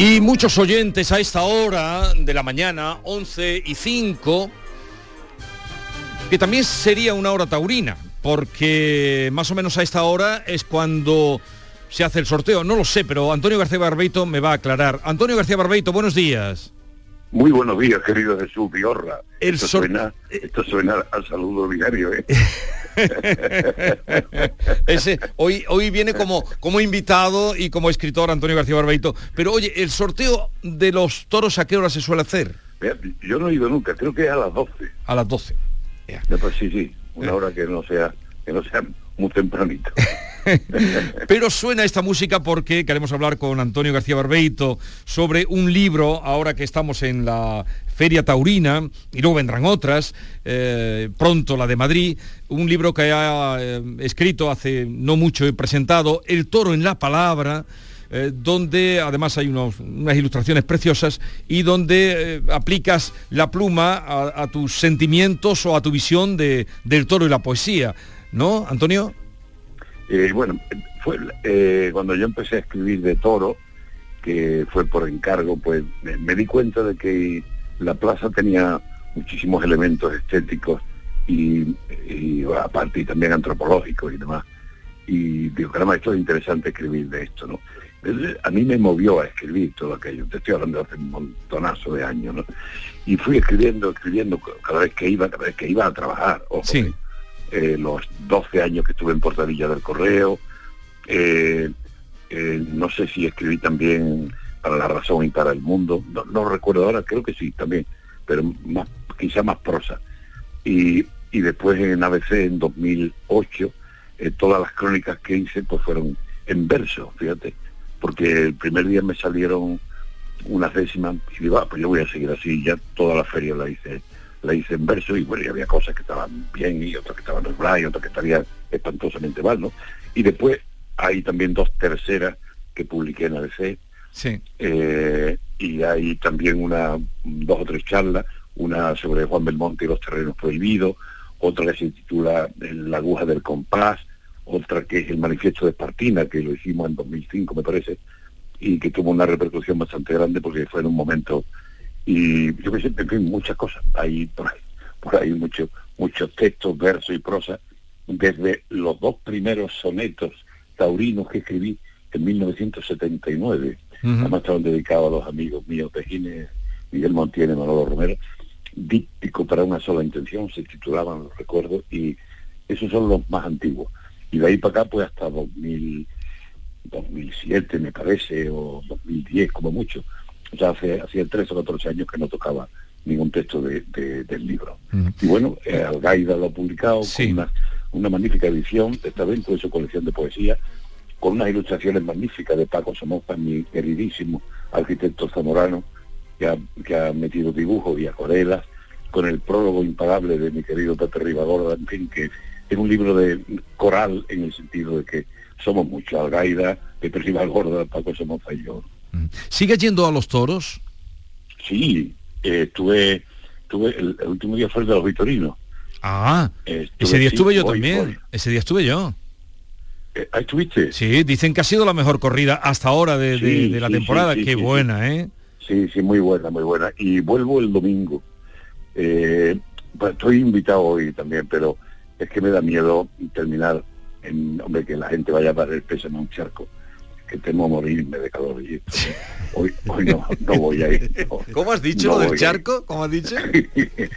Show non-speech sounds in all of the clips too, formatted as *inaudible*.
Y muchos oyentes a esta hora de la mañana, 11 y 5, que también sería una hora taurina, porque más o menos a esta hora es cuando se hace el sorteo. No lo sé, pero Antonio García Barbeito me va a aclarar. Antonio García Barbeito, buenos días. Muy buenos días, querido Jesús Vigorra. El esto, suena, esto suena al saludo binario, ¿eh? *laughs* *laughs* Ese, hoy, hoy viene como, como invitado y como escritor Antonio García Barbeito. Pero oye, ¿el sorteo de los toros a qué hora se suele hacer? Yo no he ido nunca, creo que es a las 12. A las 12. Pues sí, sí, una hora que no sea, que no sea muy tempranito. *laughs* Pero suena esta música porque queremos hablar con Antonio García Barbeito sobre un libro, ahora que estamos en la Feria Taurina, y luego vendrán otras, eh, pronto la de Madrid, un libro que ha eh, escrito hace no mucho y presentado, El toro en la palabra, eh, donde además hay unas ilustraciones preciosas y donde aplicas la pluma a, tus sentimientos o a tu visión de, del toro y la poesía. ¿No, Antonio? Eh, bueno, fue eh, cuando yo empecé a escribir de toro, que fue por encargo, pues me, di cuenta de que la plaza tenía muchísimos elementos estéticos y, aparte y también antropológicos y demás. Y digo, caramba, esto es interesante escribir de esto, ¿no? a mí me movió a escribir todo aquello, te estoy hablando de hace un montonazo de años, ¿no? Y fui escribiendo, escribiendo cada vez que iba, cada vez que iba a trabajar, ojo, sí. Eh, los 12 años que estuve en Portadilla del Correo, eh, eh, no sé si escribí también para La Razón y para el Mundo, no, recuerdo ahora, creo que sí también, pero más, quizá más prosa. Y, y después en ABC en 2008, todas las crónicas que hice pues fueron en verso, fíjate, porque el primer día me salieron unas décimas y digo, ah, pues yo voy a seguir así, ya toda la feria la hice la hice en verso y bueno, y había cosas que estaban bien y otras que estaban reguladas y otras que estarían espantosamente mal, ¿no? Y después hay también dos terceras que publiqué en ABC. Sí. Eh, y hay también una, dos o tres charlas, una sobre Juan Belmonte y los terrenos prohibidos, otra que se titula La aguja del compás, otra que es el manifiesto de Espartina, que lo hicimos en 2005 me parece, y que tuvo una repercusión bastante grande porque fue en un momento y yo que sé, en fin, muchas cosas. Hay por ahí, por ahí muchos muchos textos, versos y prosa, desde los dos primeros sonetos taurinos que escribí en 1979. Además estaban dedicados a los amigos míos de Gines, Miguel Montiel y Manolo Romero. Díptico para una sola intención, se titulaban los recuerdos, y esos son los más antiguos. Y de ahí para acá, pues hasta 2000, 2007 me parece, o 2010 como mucho, ya hace hacía tres o 14 años que no tocaba ningún texto de, del libro. Y bueno, eh, Algaida lo ha publicado con una, una, magnífica edición, esta vez con su colección de poesía, con unas ilustraciones magníficas de Paco Somoza, mi queridísimo arquitecto zamorano, que ha, que ha metido dibujos y acuarelas, con el prólogo impagable de mi querido Pepe Ribagorda, en fin, que es un libro de coral en el sentido de que somos muchos, Algaida, Pepe Ribagorda, Paco Somoza y yo. ¿Sigue yendo a los toros? Sí, eh, estuve, tuve el, último día fue el de los Vitorinos. Ah, ese día estuve yo también. Ese día estuve yo. Eh, ¿Ahí estuviste? Sí, dicen que ha sido la mejor corrida hasta ahora de, la temporada. Qué buena, ¿eh? Sí, sí, muy buena, muy buena. Y vuelvo el domingo. Eh, pues estoy invitado hoy también, pero es que me da miedo terminar en, hombre, que la gente vaya a dar el peso en un charco que temo morirme de calor. Y hoy, hoy no, no voy a ir. no. ¿Cómo has dicho No lo del charco? ¿Cómo has dicho? *laughs* que,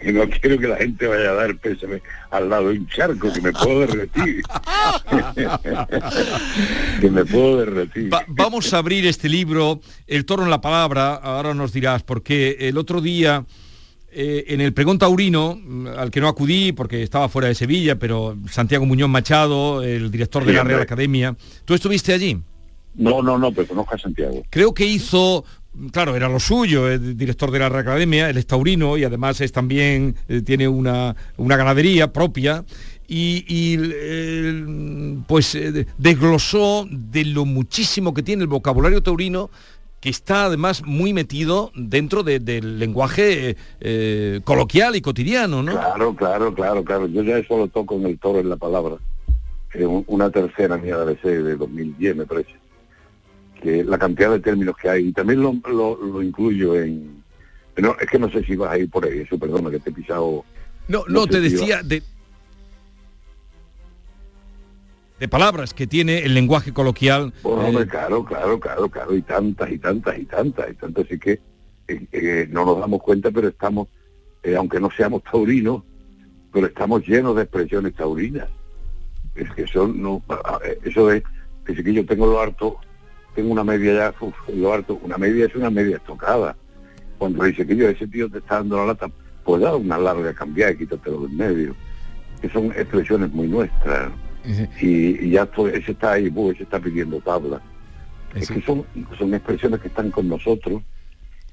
que no quiero que la gente vaya a dar pésame al lado de un charco que me puedo derretir. *laughs* que me puedo derretir. Va- vamos a abrir este libro, El toro en la palabra, ahora nos dirás, porque el otro día eh, en el pregón taurino, mm, al que no acudí porque estaba fuera de Sevilla, pero Santiago Muñoz Machado, el director de la Real. Academia, ¿tú estuviste allí? No, no, no, pero conozco a Santiago. Creo que hizo, claro, era lo suyo, el director de la Real Academia, él es taurino y además es también, eh, tiene una, una ganadería propia y, y, eh, pues eh, desglosó de lo muchísimo que tiene el vocabulario taurino que está además muy metido dentro de- del lenguaje eh, eh, coloquial y cotidiano, ¿no? Claro, claro, claro, claro. Yo ya eso lo toco en el toro en la palabra. Un- una tercera mía de ABC de 2010, me parece. Que la cantidad de términos que hay. Y también lo, lo, lo incluyo en... No, es que no sé si vas a ir por ahí, eso perdona que te he pisado. No, No no, te decía de, de palabras que tiene el lenguaje coloquial. Bueno, eh, hombre, claro, claro, claro, claro, y tantas, y tantas, y tantas, y tantas, así que eh, eh, no nos damos cuenta, pero estamos, eh, aunque no seamos taurinos, pero estamos llenos de expresiones taurinas. Es que son, no, eso que si que yo tengo lo harto, tengo una media ya, uf, lo harto, una media es una media estocada. Cuando dice que yo, ese tío te está dando la lata, pues da una larga cambiada y quítatelo del medio. Que son expresiones muy nuestras. Y, y ya todo, ese está ahí, uh, ese está pidiendo tabla. Es que son, son expresiones que están con nosotros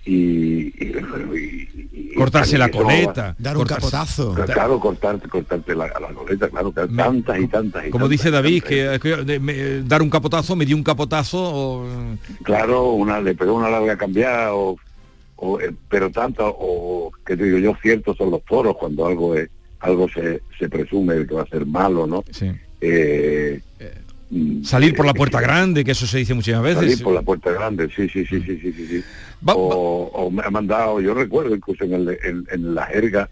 y... y- y- y- cortarse la coleta. Dar un cortarse- capotazo. Claro, cortarte, cortarte la, la coleta, claro, que Me- tantas y tantas y Como tantas dice David, que, que, de- me- dar un capotazo, me dio un capotazo. o, Claro, una, le pegó una larga cambiada, o, o, eh, pero tanto, o que te digo yo, ciertos son los toros cuando algo es, algo se, se presume que va a ser malo, ¿no? sí. Eh, mm, Salir por la eh, puerta grande, que eso se dice muchas veces. Salir por la puerta grande, sí, sí, sí, sí, sí, sí. sí. Va- va- o, me ha mandado, yo recuerdo incluso en, el- en- en la jerga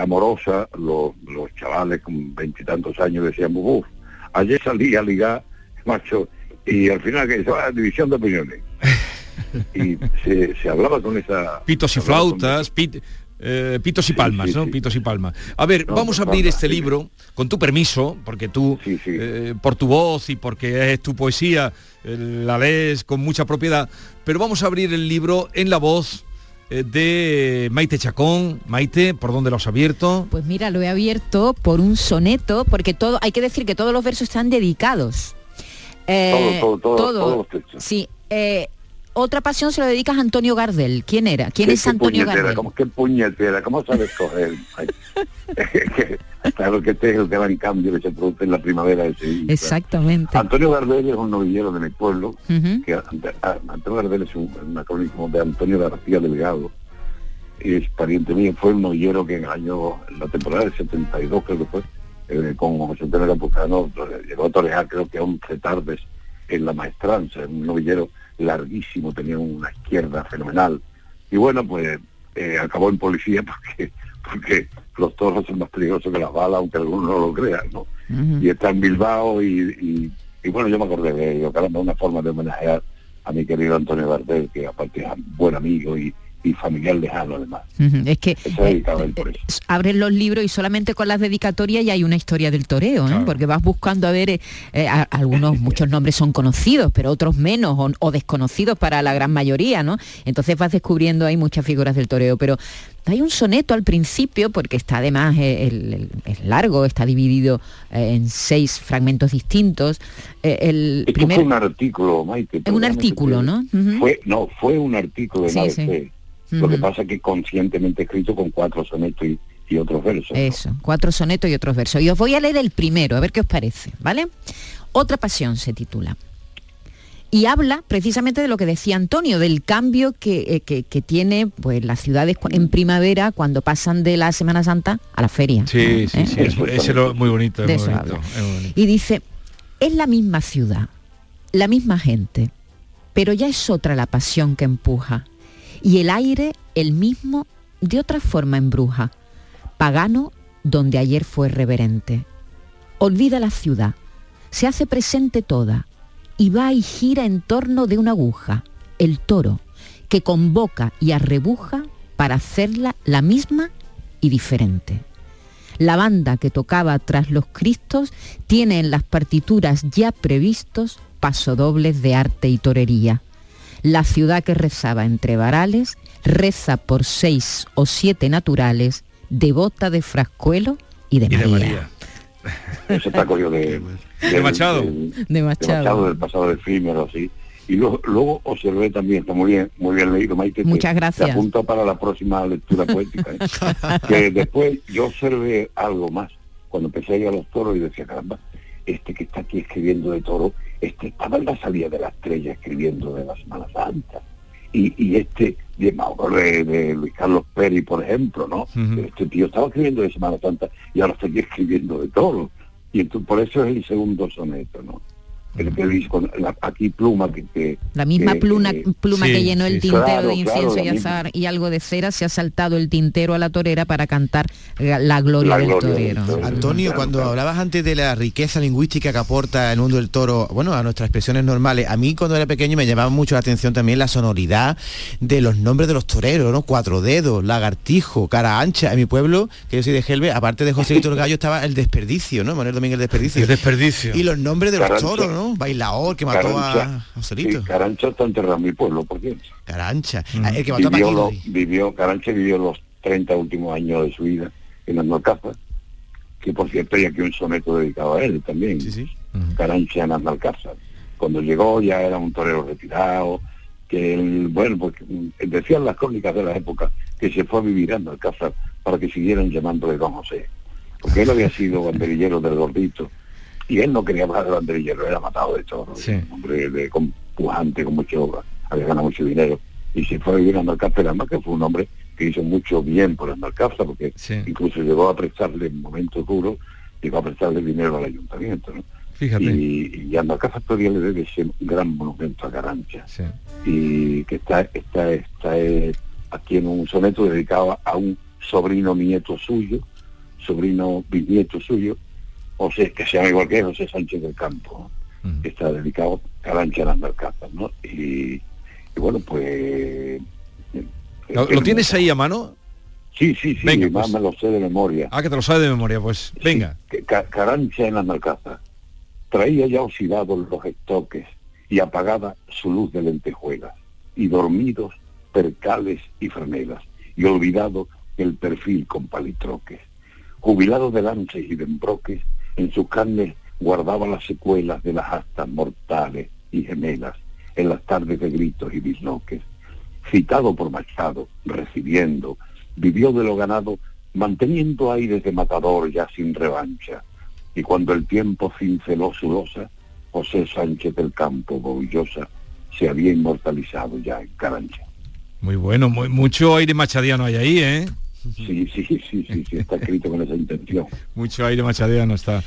amorosa, los, los chavales con veintitantos años decían, uff, ayer salí a ligar, *laughs* macho, y al final que eso, ah, división de opiniones. *laughs* y se, se hablaba con esa... pitos y hablaba con- flautas, pit- eh, pitos y palmas, sí, ¿no? sí. Pitos y palmas. A ver, No, vamos a abrir palmas, este sí. libro, con tu permiso, porque tú, Sí, sí. eh, por tu voz y porque es tu poesía, eh, la lees con mucha propiedad, pero vamos a abrir el libro en la voz de Maite Chacón. Maite, ¿por dónde lo has abierto? Pues mira, lo he abierto por un soneto, porque todo, hay que decir que todos los versos están dedicados. Eh, Todo, todo, todo, todos los textos. Sí. eh, otra pasión se lo dedicas a Antonio Gardel. ¿Quién era? ¿Quién ¿Qué- es qué Antonio? Gardel? ¿Cómo, ¿Qué puñetera? ¿Cómo sabes coger? Que, *laughs* claro que este es el gran cambio que se produce en la primavera de Sevilla. Exactamente. Antonio Gardel es un novillero de mi pueblo, Ujú. que ante- a- Antonio Gardel es un, un acrónimo de Antonio García Delgado, es pariente mío, fue un novillero que en el año, en la temporada del 72 creo que fue, eh, con José Antonio Campuzano, llegó a torear creo que 11 tardes en la maestranza, un novillero larguísimo, tenía una izquierda fenomenal. Y bueno, pues eh, acabó en policía *laughs* porque porque los toros son más peligrosos que las balas, aunque algunos no lo crean, ¿no? Y está en Bilbao y, y, y bueno, yo me acordé de ello, caramba, una forma de homenajear a mi querido Antonio Gardel, que aparte es buen amigo y, y familiar lejano además. Es que Eso él eh, por eh, eso. abres los libros y solamente con las dedicatorias ya hay una historia del toreo, ¿eh? Claro. porque vas buscando a ver, eh, eh, a- algunos, *laughs* muchos nombres son conocidos, pero otros menos o, o desconocidos para la gran mayoría, ¿no? Entonces vas descubriendo ahí muchas figuras del toreo, pero hay un soneto al principio, porque está además, eh, es largo, está dividido eh, en seis fragmentos distintos. Eh, el Esto primer, fue un artículo, Maite. un artículo, ¿no? Fue, no, fue un artículo de Sí, la sí. Lo que pasa es que conscientemente escrito con cuatro sonetos y, y otros versos. ¿no? Eso, cuatro sonetos y otros versos. Y os voy a leer el primero, a ver qué os parece, ¿vale? Otra pasión se titula. Y habla precisamente de lo que decía Antonio, del cambio que, eh, que- que tiene pues, las ciudades en primavera cuando pasan de la Semana Santa a la feria. Sí, sí, ¿Eh? sí, es, ese lo- muy bonito, es De muy eso bonito, es muy bonito. Y dice, es la misma ciudad, la misma gente, pero ya es otra la pasión que empuja. Y el aire, el mismo, de otra forma embruja. Pagano donde ayer fue reverente. Olvida la ciudad, se hace presente toda, y va y gira en torno de una aguja, el toro, que convoca y arrebuja para hacerla la misma y diferente. La banda que tocaba tras los Cristos tiene en las partituras ya previstos pasodobles de arte y torería. La ciudad que rezaba entre varales reza por seis o siete naturales, devota de Frascuelo y de, Y de María. María. Eso está cogido de, De Machado. del- De de Machado. Machado, del pasado efímero, así. Y luego, luego observé también, está muy bien, muy bien leído, Maite. te- Muchas gracias. Te apunto para la próxima lectura poética. ¿eh? *laughs* que después yo observé algo más, cuando empecé a ir a los toros y decía, caramba, este que está aquí escribiendo de toro, este estaba en la salida de la estrella escribiendo de la Semana Santa. Y, y este de, Mauro- de, de Luis Carlos Peri, por ejemplo, ¿no? Este tío estaba escribiendo de Semana Santa y ahora está aquí escribiendo de toro. Y entonces, por eso es el segundo soneto, ¿no? Con la- aquí pluma que, que- La misma que- pluma, que- pluma sí, que llenó el tintero claro, de incienso claro, y azar y algo de cera, se ha saltado el tintero a la torera para cantar la la gloria, La del, gloria del torero. Antonio, Claro, cuando hablabas antes de la riqueza lingüística que aporta el mundo del toro, bueno, a nuestras expresiones normales, a mí cuando era pequeño me llamaba mucho la atención también la sonoridad de los nombres de los toreros, ¿no? Cuatro dedos, lagartijo, cara ancha. En mi pueblo, que yo soy de Gelbe, aparte de José Víctor Gallo estaba el desperdicio, ¿no? Manuel Domínguez el desperdicio. El desperdicio. Y los nombres de los toros, ¿no? Bailaor, que mató Carancha. a sí, Joselito. Carancha está enterrado en mi pueblo, por cierto. Carancha. Ah, El que mató a vivió, lo- Paquirri. vivió, Caranche vivió los 30 últimos años de su vida en Andalcázar, que por cierto hay aquí un soneto dedicado a él también, Sí, sí. Caranche en Andalcázar. Cuando llegó ya era un torero retirado, que él, bueno, pues mm, decían las crónicas de la época que se fue a vivir a Andalcázar para que siguieran llamándole Don José, porque él había sido *laughs* banderillero del gordito y él no quería hablar de banderillero, era matado de todo, Sí. un hombre de, con- pujante, con mucho, había ganado mucho dinero, y se fue a vivir a Andalcázar, además que fue un hombre que hizo mucho bien por Andalcázar, porque Sí. incluso llegó a prestarle en momentos duros, llegó a prestarle dinero al ayuntamiento, ¿no? Fíjate. Y, y Andalcázar todavía le debe ese gran monumento a Garancha, Sí. y que está, está, está eh, aquí en un soneto dedicado a un sobrino nieto suyo, sobrino bisnieto suyo, o sea, que se llama igual que José Sánchez del Campo, ¿no? Ujú. que está dedicado a Carancha en las Mercatas, ¿no? Y, y bueno, pues... eh, ¿Lo, lo tienes ahí a mano? Sí, sí, sí, Venga, más pues. me lo sé de memoria. Ah, que te lo sabes de memoria, pues venga. Sí, Ca- Carancha en las Mercazas. Traía ya oxidados los estoques y apagada su luz de lentejuelas, y dormidos percales y franelas, y olvidado el perfil con palitroques. Jubilado de lances y de embroques, en sus carnes guardaba las secuelas de las astas mortales y gemelas, en las tardes de gritos y bisloques. Citado por Machado, recibiendo, vivió de lo ganado, manteniendo aires de matador ya sin revancha. Y cuando el tiempo cinceló su losa, José Sánchez del Campo, Boullosa, se había inmortalizado ya en Carancha. Muy bueno, muy, mucho aire machadiano hay ahí, ¿eh? Sí, sí, sí, sí, sí, está escrito con esa intención. *laughs* Mucho aire machadiano está.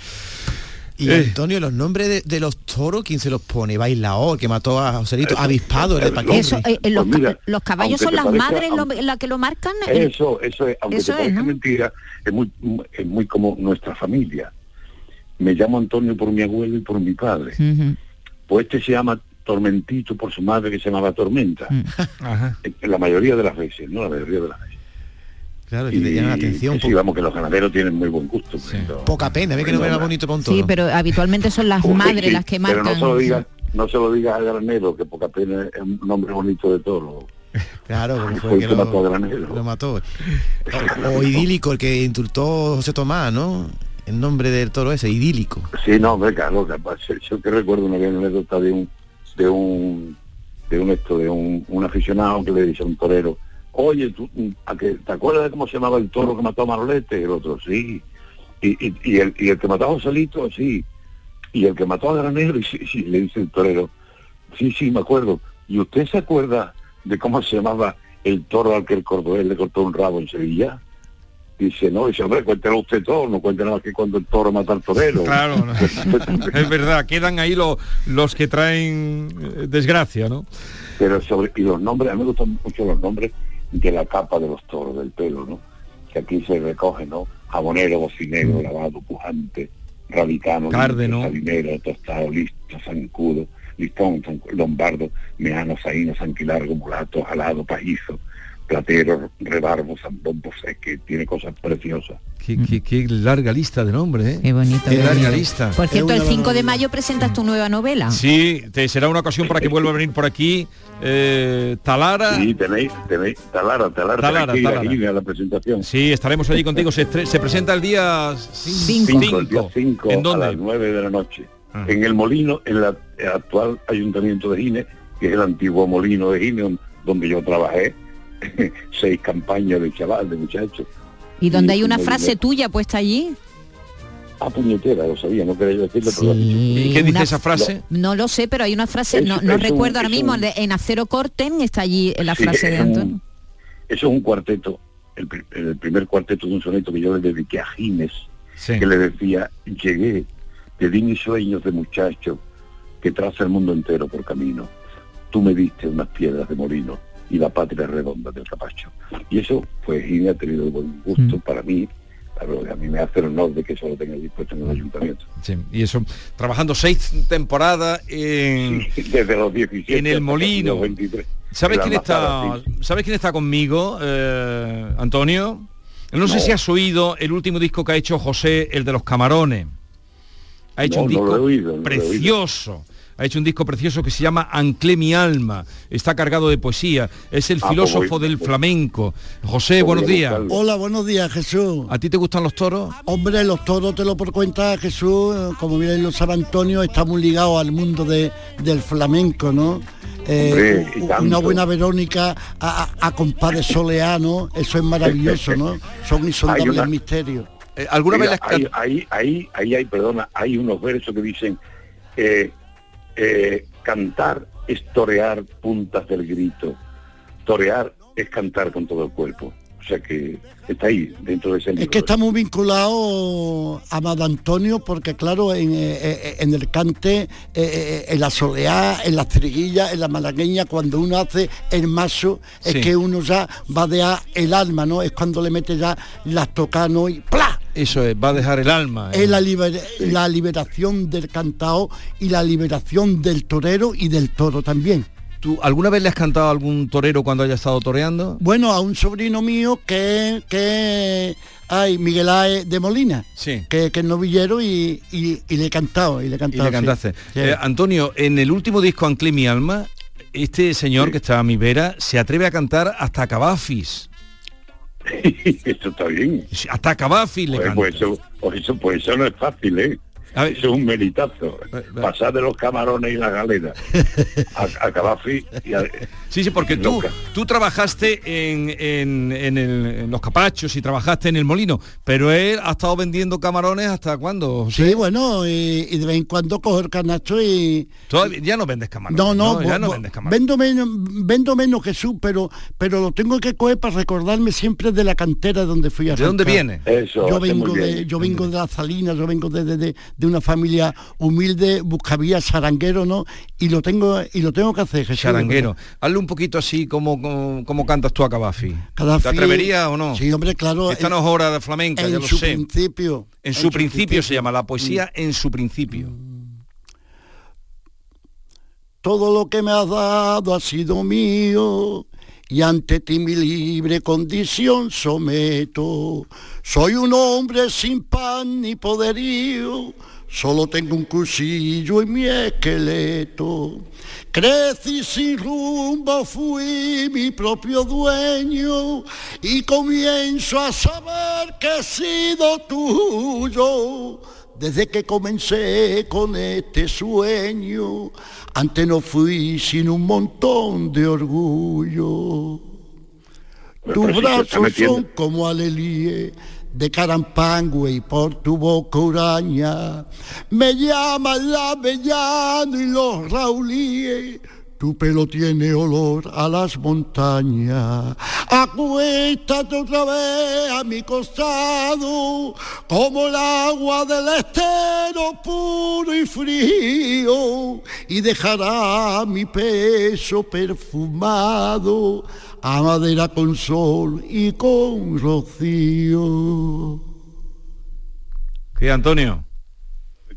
Y Eh. Antonio, los nombres de, de los toros, ¿quién se los pone? Bailaor, que mató a Joselito, Avispado, el de Paquirri. Eso, eh, eh, los, Pues mira, los caballos son las parezca- madres lo- aunque- la que lo marcan. eh, Eso, eso es, aunque Eso te es, ¿no? mentira, es muy, es muy como nuestra familia. Me llamo Antonio por mi abuelo y por mi padre. Pues este se llama Tormentito por su madre que se llamaba Tormenta. Ajá. En la mayoría de las veces, ¿no? La mayoría de las veces. Claro, que te llama la atención. que sí, vamos, que los ganaderos tienen muy buen gusto. Sí. pero- Poca pena, ve que no me va bonito para un toro. Sí, pero habitualmente son las *laughs* madres sí, las que Pero marcan. no se lo digas, no se lo digas a Granero, que poca pena es un nombre bonito de toro. *laughs* Claro, porque Fue fue el que que lo, mató a Granero. lo mató. O, o idílico, el que insultó José Tomás, ¿no? El nombre del toro ese, idílico. Sí, no, hombre, claro, capaz. Yo, yo que recuerdo una vez una anécdota de un, de un, de un esto, de un, un aficionado que le dice a un torero, oye, ¿tú, a que, ¿te acuerdas de cómo se llamaba el toro que mató a Manolete? Y el otro, sí. Y, y, y el, y el que mató a Joselito, sí. Y el que mató a Granero, y, sí, sí, le dice el torero, sí, sí, me acuerdo. ¿Y usted se acuerda de cómo se llamaba el toro al que el cordobés le cortó un rabo en Sevilla? Dice, no, dice, hombre, cuéntelo usted todo, no cuente nada que cuando el toro mata al torero. Claro, no. *laughs* es verdad, quedan ahí lo- los que traen eh, desgracia, ¿no? pero sobre y los nombres a mí me gustan mucho los nombres de la capa de los toros del pelo no que aquí se recoge no jabonero bocinero lavado pujante limpio, salinero tostado listo zancudo Lipón, Lombardo, Meano, Zaino, Sanquilargo, Mulato, Jalado, Pajizo, Platero, Rebarbo, Zambombo, que tiene cosas preciosas. Qué, larga lista de nombres, ¿eh? Qué bonito. Qué larga lista. Por cierto, el 5 de mayo presentas tu nueva novela. Sí, te será una ocasión para que vuelva a venir por aquí. Eh, Talara. Sí, tenéis, tenéis, Talara, Talara, Talara, tenéis que ir Talara. allí a la presentación. Sí, estaremos allí contigo. Se, se presenta el día 5. Cinco, el día 5 ¿En a dónde? las 9 de la noche. Ah. En el molino, en la- el actual ayuntamiento de Gine, que es el antiguo molino de Gine, donde yo trabajé *laughs* seis campañas de chaval, de muchachos. Y donde hay una frase tuya puesta allí. Ah, puñetera, lo sabía, no quería decirlo, pero lo. Sí, ¿Y qué dice una- esa frase? No lo sé, pero hay una frase, Es- no, no es un- recuerdo ahora mismo, un- de- en Acero Corten está allí la Sí, frase de Antonio. Eso es un cuarteto, el, pri- el primer cuarteto de un soneto que yo le dediqué a Gines, Sí. que le decía, llegué, te di mis sueños de muchacho que traza el mundo entero por camino. Tú me diste unas piedras de molino y la patria redonda del capacho. Y eso, pues Gine ha tenido buen gusto Mm. para mí, a mí me hace el honor de que eso lo tenga dispuesto en el ayuntamiento. Sí, Y eso, trabajando seis temporadas en... *laughs* Desde los 17 En el molino. los 23. ¿Sabes quién está? ¿Sabes quién está conmigo, eh, Antonio? No, sé si has oído el último disco que ha hecho José, el de los camarones. Ha hecho No, un disco no oído. precioso. Ha hecho un disco precioso que se llama Anclé mi alma. Está cargado de poesía. Es el Ah, pues filósofo voy- del flamenco. José, pues buenos días. Hola, buenos días, Jesús. ¿A ti te gustan los toros? Hombre, los toros te lo por cuenta, Jesús, como bien lo sabe Antonio, está muy ligado al mundo de, del flamenco, ¿no? Eh, Hombre, una buena Verónica a, a, de *laughs* soleano, eso es maravilloso, ¿no? Son insondables una- misterios. Eh, ¿Alguna Mira, vez las ahí, ahí, ahí, ahí hay, perdona, hay unos versos que dicen eh, eh, cantar es torear puntas del grito, torear es cantar con todo el cuerpo. O sea que está ahí, dentro de ese Es que está muy vinculado a Amado Antonio porque claro, en, eh, eh, en el cante, en la soleá, en las triguillas, en la malagueña, cuando uno hace el mazo, Sí. es que uno ya va a dejar el alma, ¿no? Es cuando le mete ya las tocano y ¡plá! Eso es, va a dejar el alma. eh. Es la, liber- la liberación del cantao y la liberación del torero y del toro también. ¿Tú alguna vez le has cantado a algún torero cuando haya estado toreando? Bueno, a un sobrino mío que, que ay, Miguel Ae de Molina, Sí. que, que es novillero y, y- y le he cantado, y le he Y le cantaste. Sí. Eh, Antonio, en el último disco Anclé mi alma, este señor que está a mi vera se atreve a cantar hasta Cabafis. *laughs* Esto está bien. Hasta le Pues, canta. pues eso, pues eso, pues eso no es fácil, ¿eh? Eso es un melitazo. Eh, eh. Pasar de los camarones y la galera *laughs* a, a Cavafi y a- Sí, sí, porque tú, Loca. tú trabajaste en, en- en el- en los capachos y trabajaste en el molino, pero él ha estado vendiendo camarones hasta cuándo. Sí, bueno, y, y de vez en cuando cojo el canasto y... Todavía ya no vendes camarones. No, no, ya no vendes camarones. vendo menos, vendo menos Jesús, pero, pero lo tengo que coger para recordarme siempre de la cantera donde fui a ¿De dónde viene? eso. yo vengo de yo vengo de las salinas yo vengo de, de- de- de una familia humilde buscavía saranguero no y lo tengo y lo tengo que hacer Jesús, Charanguero. Hazle un poquito así como, como, como cantas tú a Cabafi. Cada ¿Te atreverías o no? sí hombre claro Esta no es hora de flamenca, en ya lo su sé. principio En su principio se llama la poesía en su principio. todo lo que me has dado ha sido mío y ante ti mi libre condición someto. Soy un hombre sin pan ni poderío, solo tengo un cuchillo en mi esqueleto. Crecí sin rumbo, fui mi propio dueño y comienzo a saber que he sido tuyo. Desde que comencé con este sueño, antes no fui sin un montón de orgullo. Tus pero brazos son como alelie de carampangue y por tu boca uraña. Me llaman la avellano y los raulíes. Tu pelo tiene olor a las montañas. Acuéstate otra vez a mi costado, como el agua del estero puro y frío, y dejará mi peso perfumado a madera con sol y con rocío. ¿Qué, Antonio?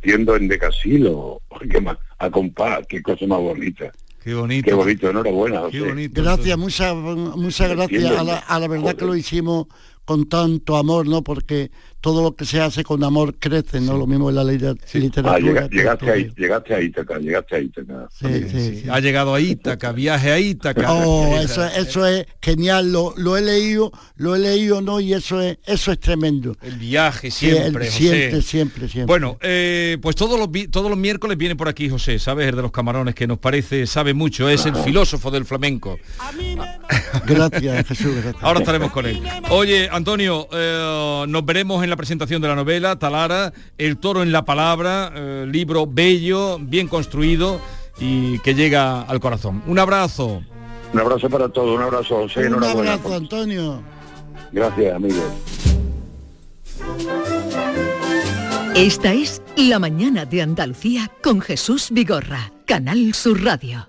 metiendo en decasilo. ¿Qué más? a compás, qué cosa más bonita. Qué bonito. Qué bonito, enhorabuena. Qué José. bonito. Gracias, muchas muchas gracias. A la, a la verdad Joder. que lo hicimos con tanto amor, ¿no? Porque todo lo que se hace con amor crece, ¿no? Lo mismo en la liter- Ah, literatura. llega- que llegaste, ahí, llegaste a Ítaca, llegaste a Ítaca. Sí, sí, sí. Ha llegado a Ítaca, viaje a Ítaca. Oh, *laughs* eso, eso es genial, lo, lo he leído, lo he leído, ¿no? Y eso es, eso es tremendo. El viaje Sí, el- siempre, José. siempre, siempre, siempre. Bueno, eh, pues todos los, todos los miércoles viene por aquí José, ¿sabes? El de los camarones, que nos parece, sabe mucho, es el filósofo del flamenco. Gracias, Jesús, gracias. Ahora estaremos con él. Oye, Antonio, eh, nos veremos en la presentación de la novela, Talara, El toro en la palabra, eh, libro bello, bien construido y que llega al corazón. Un abrazo. Un abrazo para todos, un abrazo, José, Un enhorabuena. abrazo, Antonio. Gracias, amigos. Esta es La mañana de Andalucía con Jesús Vigorra, Canal Sur Radio.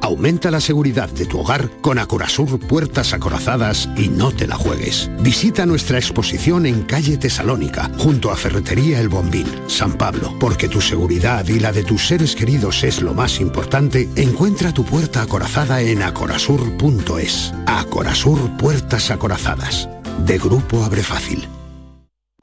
Aumenta la seguridad de tu hogar con Acorasur Puertas Acorazadas y no te la juegues. Visita nuestra exposición en calle Tesalónica, junto a Ferretería El Bombín, San Pablo. Porque tu seguridad y la de tus seres queridos es lo más importante, encuentra tu puerta acorazada en acorazur.es. Acorazur Puertas Acorazadas. De Grupo Abre Fácil.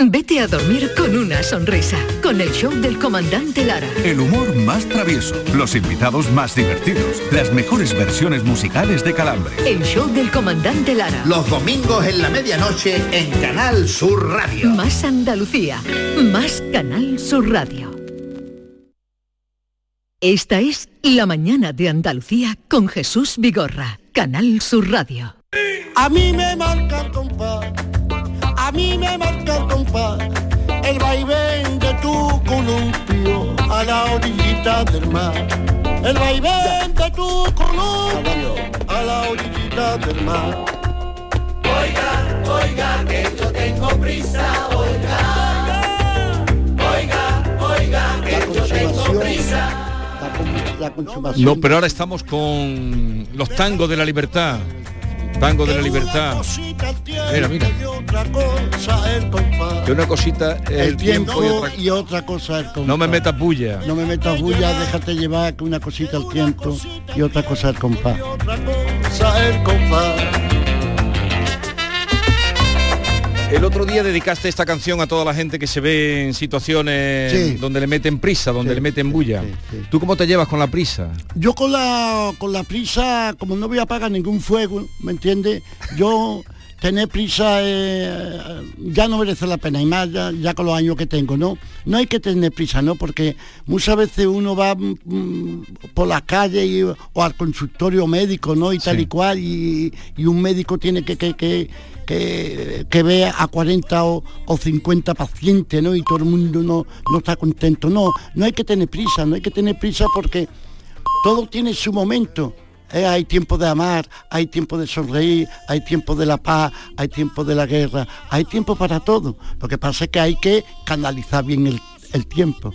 Vete a dormir con una sonrisa, con el show del comandante Lara. El humor más travieso, los invitados más divertidos, las mejores versiones musicales de Calambre. El show del comandante Lara. Los domingos en la medianoche en Canal Sur Radio. Más Andalucía, más Canal Sur Radio. Esta es La mañana de Andalucía con Jesús Vigorra, Canal Sur Radio. A mí me marca el compás, a mí me marca el compás, el vaivén de tu columpio a la orillita del mar. El vaivén de tu columpio a la orillita del mar. Oiga, oiga, que yo tengo prisa, oiga. Oiga, oiga, que yo tengo prisa. La consumación. No, pero ahora estamos con los tangos de la libertad. Tango de la libertad. Mira, mira. Que una cosita es el, El tiempo, y otra y otra cosa el compás. No me metas bulla. No me metas bulla, déjate llevar que una cosita el tiempo y otra cosa el compás. el compás. El otro día dedicaste esta canción a toda la gente que se ve en situaciones Sí. donde le meten prisa, donde le meten bulla. ¿Tú cómo te llevas con la prisa? Yo con la con la prisa, como no voy a apagar ningún fuego, ¿me entiendes? Yo tener prisa eh, ya no merece la pena, y más ya, ya con los años que tengo, ¿no? No hay que tener prisa, ¿no? Porque muchas veces uno va mm, por las calles y- o al consultorio médico, ¿no? Y tal y cual, y, y un médico tiene que, que, que, que, que ver a 40 o, o 50 pacientes, ¿no? Y todo el mundo no, no está contento. No, no hay que tener prisa, no hay que tener prisa porque todo tiene su momento. ¿Eh? Hay tiempo de amar, hay tiempo de sonreír, hay tiempo de la paz, hay tiempo de la guerra, hay tiempo para todo. Lo que pasa es que hay que canalizar bien el, el tiempo.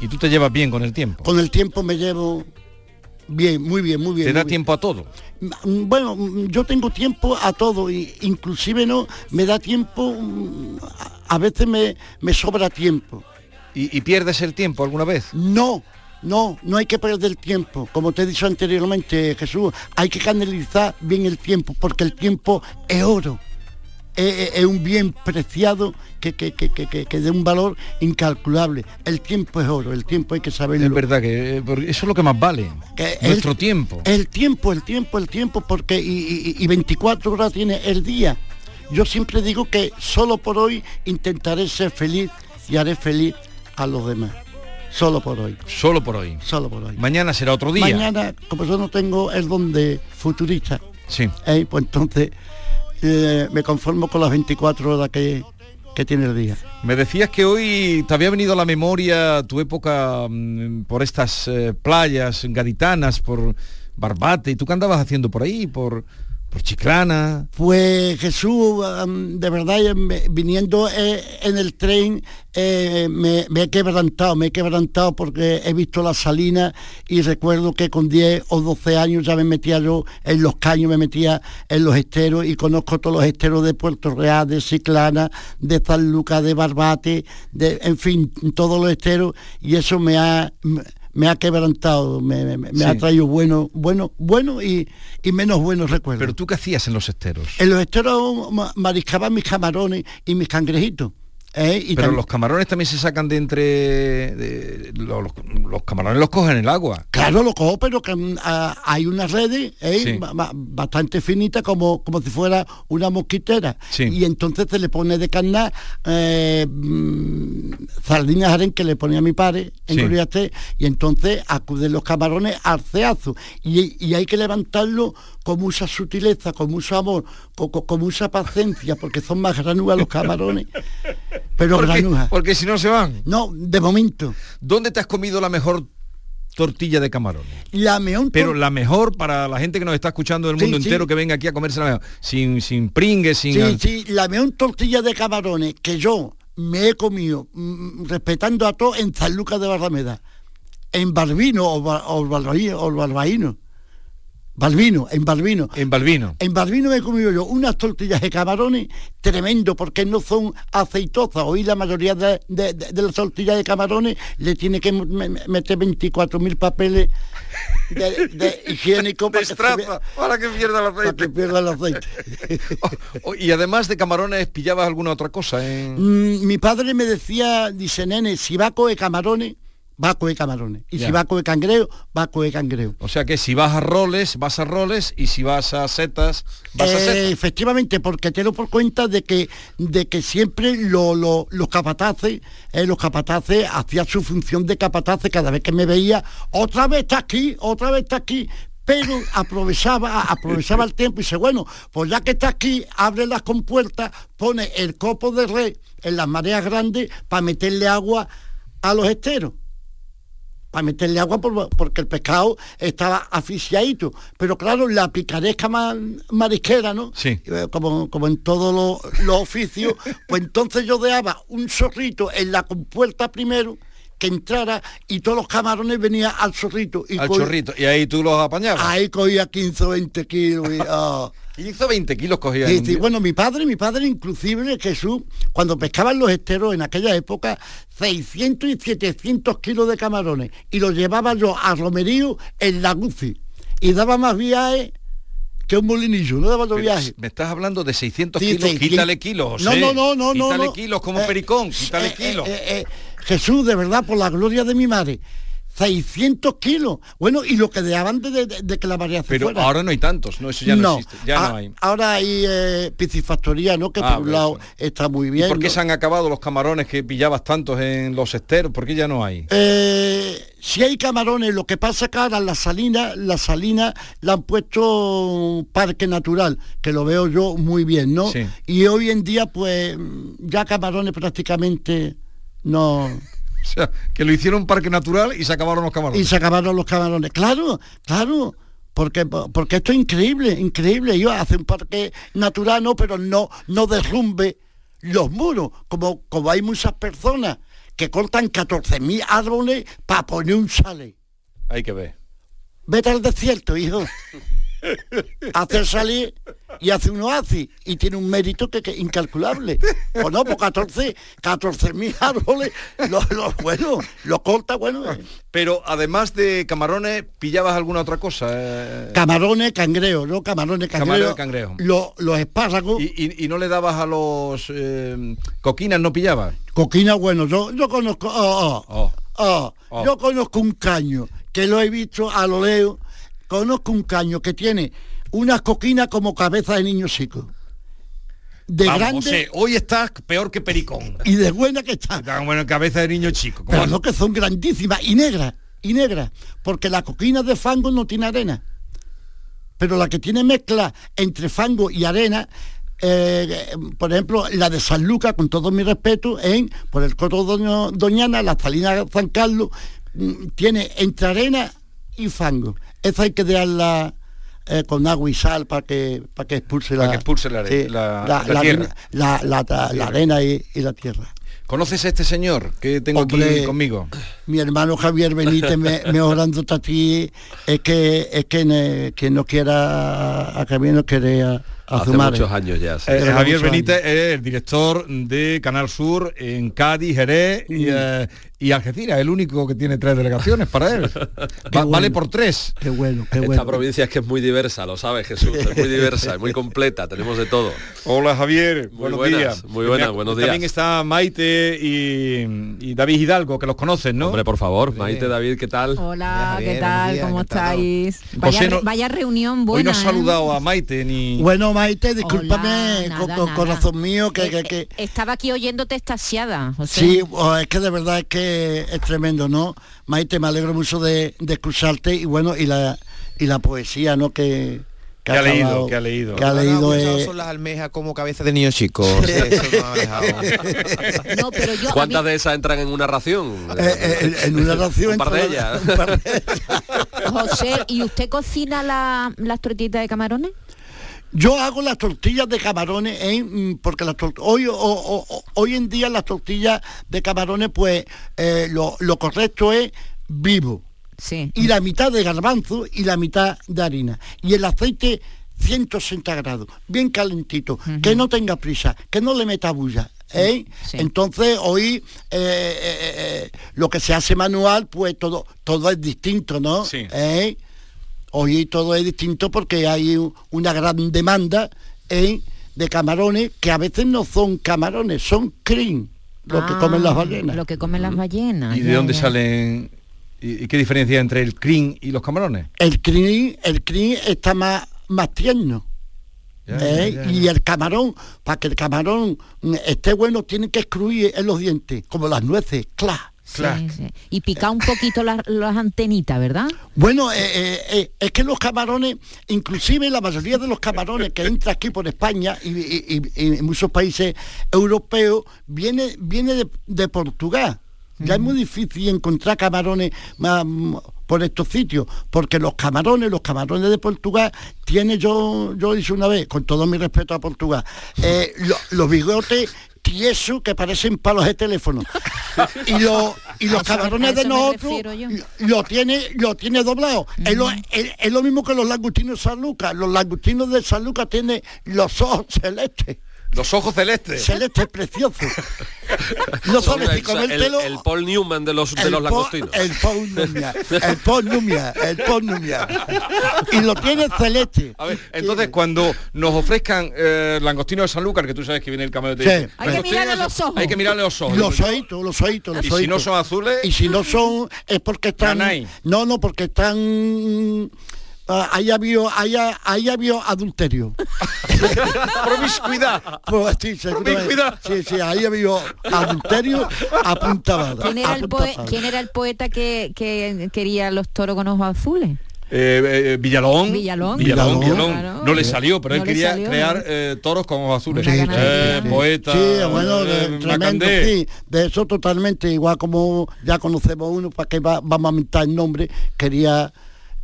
¿Y tú te llevas bien con el tiempo? Con el tiempo me llevo bien, muy bien, muy bien. ¿Te da bien. tiempo a todo? Mm, Bueno, mm, yo tengo tiempo a todo, y inclusive no me da tiempo, mm, a- a veces me, me sobra tiempo. ¿Y, y pierdes el tiempo alguna vez? No, no, no hay que perder tiempo. Como te he dicho anteriormente, Jesús, hay que canalizar bien el tiempo, porque el tiempo es oro. Es, es- es un bien preciado que, que, que, que, que- que de un valor incalculable. El tiempo es oro, el tiempo hay que saberlo. Es verdad que eh, eso es lo que más vale. Que Nuestro el- tiempo. El tiempo, el tiempo, el tiempo, porque y, y- y 24 horas tiene el día. Yo siempre digo que solo por hoy intentaré ser feliz y haré feliz a los demás. Solo por hoy. Solo por hoy. Solo por hoy. Mañana será otro día. Mañana, como yo no tengo el don de futurista, Sí. eh, pues entonces eh, me conformo con las 24 horas que, que tiene el día. Me decías que hoy te había venido a la memoria tu época mm, por estas eh, playas gaditanas, por Barbate. ¿Y tú qué andabas haciendo por ahí? Por, por Chiclana. Pues Jesús, de verdad, me- viniendo eh, en el tren, eh, me, me he quebrantado, me he quebrantado porque he visto la salina y recuerdo que con 10 o 12 años ya me metía yo en los caños, me metía en los esteros y conozco todos los esteros de Puerto Real, de Ciclana, de San Lucas, de Barbate, de, en fin, todos los esteros y eso me ha... me- ha quebrantado, me, me- me Sí. ha traído bueno, bueno, bueno y, y menos buenos recuerdos. Pero tú qué hacías en los esteros. En los esteros ma- mariscaban mis camarones y mis cangrejitos. ¿Eh? Y Pero los camarones también se sacan de entre... de- los, camarones los cogen en el agua. Claro, lo cojo, pero que, mm, hay unas redes ¿eh? Sí. bastante finitas como, como si fuera una mosquitera. Sí. Y entonces se le pone de carnar eh, mm, sardinas aren que le ponía mi padre en Sí. Y entonces acuden los camarones al ceazo. Y, y hay que levantarlo con mucha sutileza, con mucho amor, con, con- con mucha paciencia, porque son más *laughs* granujas los camarones. Pero ¿Por qué? granujas. Porque si no se van. No, de momento. ¿Dónde te has comido la mejor tortilla de camarones? La mejor Pero la mejor para la gente que nos está escuchando del mundo sí. entero que venga aquí a comerse la mejor. Sin, sin pringues, sin... Sí, sí, la mejor tortilla de camarones que yo me he comido, mm, respetando a todos, en San Lucas de Barrameda, en Balbino o, Ba- o Balbaíno, o Balbaíno. Balbino, en Balbino. En Balbino. En Balbino me he comido yo unas tortillas de camarones tremendo porque no son aceitosas. Hoy la mayoría de, de- de- de las tortillas de camarones le tiene que me- me- meter 24.000 papeles de, *laughs* higiénico para que, vea- para que pierda el para que pierda el aceite. *laughs* Oh, y además de camarones, ¿pillabas alguna otra cosa? Mm, mi padre me decía, dice, nene, si va a coger camarones, va a coger camarones. Y Ya. si va a coger cangreo, va a coger cangreo. O sea que si vas a roles, vas a roles, y si vas a setas, vas a Eh, setas. efectivamente, porque tengo por cuenta de que de que siempre lo- lo- los capataces, eh, los capataces hacían su función de capataces cada vez que me veía, otra vez está aquí, otra vez está aquí. Pero aprovechaba, *laughs* aprovechaba el tiempo y dice, bueno, pues ya que está aquí, abre las compuertas, pone el copo de red en las mareas grandes para meterle agua a los esteros para meterle agua por- porque el pescado estaba asfixiadito. Pero claro, la picaresca ma- marisquera, ¿no? Sí. Eh, Como, como en todos los los oficios, *laughs* pues entonces yo dejaba un zorrito en la compuerta primero que entrara y todos los camarones venían al zorrito. Y al chorrito. Y ahí tú los apañabas. Ahí cogía 15 o 20 kilos. Y, *laughs* ah. 15 o 20 kilos cogía. Sí, sí, bueno, mi padre, mi padre inclusive, Jesús, cuando pescaban los esteros en aquella época, 600 y 700 kilos de camarones, y los llevaba yo a Romerío en la Guci, y daba más viajes que un molinillo, no daba dos Pero viajes. Me estás hablando de 600 Sí, kilos, quítale kilos. No, José. no, no, no, no, Quítale no. kilos como Eh, pericón, quítale eh, kilos. eh, eh, Jesús, de verdad, por la gloria de mi madre. 600 kilos. Bueno, y lo que dejaban de, de- de que la se Pero fuera. ahora no hay tantos, no, eso ya no, existe, ya a- no hay. Ahora hay eh, piscifactoría, ¿no? Que Ah, por un lado está muy bien. ¿Y por qué ¿no? se han acabado los camarones que pillabas tantos en los esteros? ¿Por qué ya no hay? Eh, si hay camarones, lo que pasa que ahora la salina, la salina la han puesto parque natural, que lo veo yo muy bien, ¿no? Sí. Y hoy en día, pues, ya camarones prácticamente no. *laughs* O sea, que lo hicieron parque natural y se acabaron los camarones. Y se acabaron los camarones. Claro, claro. Porque, porque esto es increíble, increíble. Yo hace un parque natural, no, pero no, no derrumbe los muros. Como, como hay muchas personas que cortan 14.000 árboles para poner un sale. Hay que ver. Vete al desierto, hijo. *laughs* Hace salir y hace un oasis y tiene un mérito que, que incalculable. *laughs* O no, por 14 14.000 árboles, los, los, bueno, lo corta, bueno. eh. Pero además de camarones, ¿pillabas alguna otra cosa? Eh, Camarones, cangreos, ¿no? Camarones, cangrejo. Lo- los espárragos. ¿Y, y- y no le dabas a los eh, coquinas, no pillabas? Coquina, bueno, yo, yo conozco. oh, oh, Oh. Yo conozco un caño que lo he visto a lo leo. Conozco un caño que tiene unas coquinas como cabeza de niño chico. De Vamos, grande José, hoy estás peor que pericón. y de buena que está. Tan buena cabeza de niño chico. ¿cómo Pero no? no que son grandísimas y negras, y negras, porque la coquina de fango no tiene arena. Pero la que tiene mezcla entre fango y arena, eh, por ejemplo, la de San Lucas, con todo mi respeto, en por el Coto Doño- Doñana, la Salina San Carlos, mm, tiene entre arena y fango. Esa hay que dejarla eh, con agua y sal para que para que expulse la, arena- y- y la tierra. ¿Conoces a este señor que tengo Hombre, aquí conmigo? Mi hermano Javier Benítez me, mejorando a ti es que es que ne- quien no quiera a Javier no quiere a Hace muchos años ya. sí. Eh, Javier Benítez es el director de Canal Sur en Cádiz, Jerez y, Mm. eh, y Algeciras, el único que tiene tres delegaciones para él. *laughs* Va- Vale por tres. Qué bueno, qué Esta bueno. provincia es que es muy diversa, lo sabes Jesús, es muy diversa, es muy completa, tenemos de todo. Hola Javier, Muy buenos buenas, días. muy buenas, buenos También días. está Maite y, y David Hidalgo, que los conocen, ¿no? Hombre, por favor, Maite, David, ¿qué tal? Hola, Javier, ¿qué tal? días, ¿Cómo estáis? Vaya, no- vaya reunión Hoy buena. no has ¿eh? saludado a Maite ni... Bueno, Maite, discúlpame, Hola, nada, co- nada. corazón mío, que, Eh, que, eh, que- Estaba aquí oyéndote extasiada, José. Sí, oh, es que de verdad es que es tremendo, ¿no? Maite, me alegro mucho de, de escucharte y bueno, y la y la poesía, ¿no? Que, Que ha leído, acabado- que ha leído. Que ha leído es- son las almejas como cabeza de niño chico. O sea, eso no me ha dejado. *laughs* No, pero yo... a ¿Cuántas mí- de esas entran en una ración? eh, eh, en una ración Un par de ellas. *laughs* José, ¿y usted cocina la- las tortitas de camarones? Yo hago las tortillas de camarones en, mm, porque las tor- hoy, o- o- o- hoy en día las tortillas de camarones, pues eh, lo, lo correcto es vivo. Sí. Y la mitad de garbanzo y la mitad de harina. Y el aceite 160 grados, bien calentito, que no tenga prisa, que no le meta bulla. ¿eh? Sí. Entonces hoy eh, eh, eh, lo que se hace manual, pues todo, todo es distinto, ¿no? Sí. Hoy todo es distinto porque hay una gran demanda de camarones que a veces no son camarones, son cream, lo que Ah, comen las ballenas. Lo que comen las ballenas. ¿Y de dónde ya. salen? ¿Y, y qué diferencia hay entre el crin y los camarones? El cream, el cream está más, más tierno. Ya, ¿eh? ya, ya, Y el camarón, para que el camarón mm, esté bueno, tiene que excluir en los dientes, como las nueces, ¡cla! Sí, sí. Y pica un poquito las, las antenitas, ¿verdad? Bueno, eh, eh, eh, es que los camarones, inclusive la mayoría de los camarones que entra aquí por España y, y- y- y en muchos países europeos, viene, viene de, de Portugal. Ya es muy difícil encontrar camarones más, mm, por estos sitios, porque los camarones, los camarones de Portugal, tiene yo, yo hice una vez, con todo mi respeto a Portugal, eh, lo- los bigotes tiesos que parecen palos de teléfono. y, lo- y los a de nosotros lo tiene lo tiene doblado. Es, lo, es- es lo mismo que los langostinos de San Lucas. Los langostinos de San Lucas tienen los ojos celestes Los ojos celestes. Celeste precioso. *laughs* No sabes si el, comértelo. el- el Paul Newman de los, de el los po- langostinos. El Paul Numia, el Paul Numia, el Paul Numia. Y lo tiene celeste. A ver, entonces cuando nos ofrezcan eh, langostino de Sanlúcar, que tú sabes que viene el camello, te Sí. Hay que "Langostino mirarle de los ojos". Hay que mirarle los ojos. Los ojitos, los ojitos, los Y si no son azules. Y si no son, es porque están. No, no, porque están. Ah, ahí había, ahí, ha- ahí había adulterio. *laughs* Promiscuidad. Pues, sí. Promiscuidad. Sí, sí, ahí había adulterio apuntaba. ¿Quién era, el poe- quién era el poeta que, que quería los toros con ojos azules? Eh, eh, Villalón, Villalón. Villalón, Villalón, Villalón. claro. no le salió, pero No él quería salió, crear ¿no? eh, toros con ojos azules. Sí, Eh, poeta, Sí, bueno, eh, tremendo, sí, de eso totalmente, igual como ya conocemos uno, para que va- vamos a mentar el nombre, quería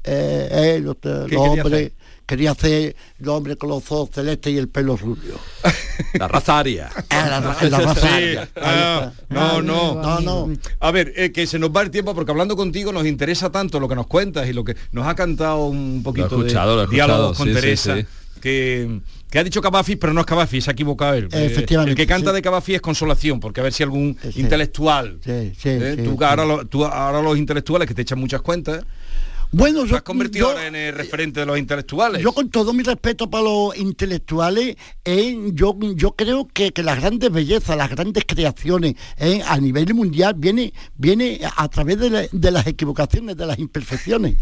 eh, él, los, los quería hombres, hacer? quería hacer el hombre con los ojos celestes y el pelo rubio. *laughs* La raza aria. Ah, la, la raza Sí, aria. ah, no, no, No, no. A ver, eh, que se nos va el tiempo porque hablando contigo nos interesa tanto lo que nos cuentas y lo que nos ha cantado un poquito Lo he escuchado, lo he de diálogo escuchado, con sí, Teresa. sí. Que, que ha dicho Cavafi, pero no es Cavafi, se ha equivocado él. Eh, Efectivamente, El que canta sí. de Cavafi es consolación, porque a ver si algún intelectual. Sí, sí, eh, sí, tú, sí. Ahora, lo- tú ahora los intelectuales que te echan muchas cuentas. Bueno, yo, has convertido yo- en el referente de los intelectuales. Yo con todo mi respeto para los intelectuales, eh, yo, yo creo que, que las grandes bellezas, las grandes creaciones eh, a nivel mundial viene, viene a través de, la- de las equivocaciones, de las imperfecciones.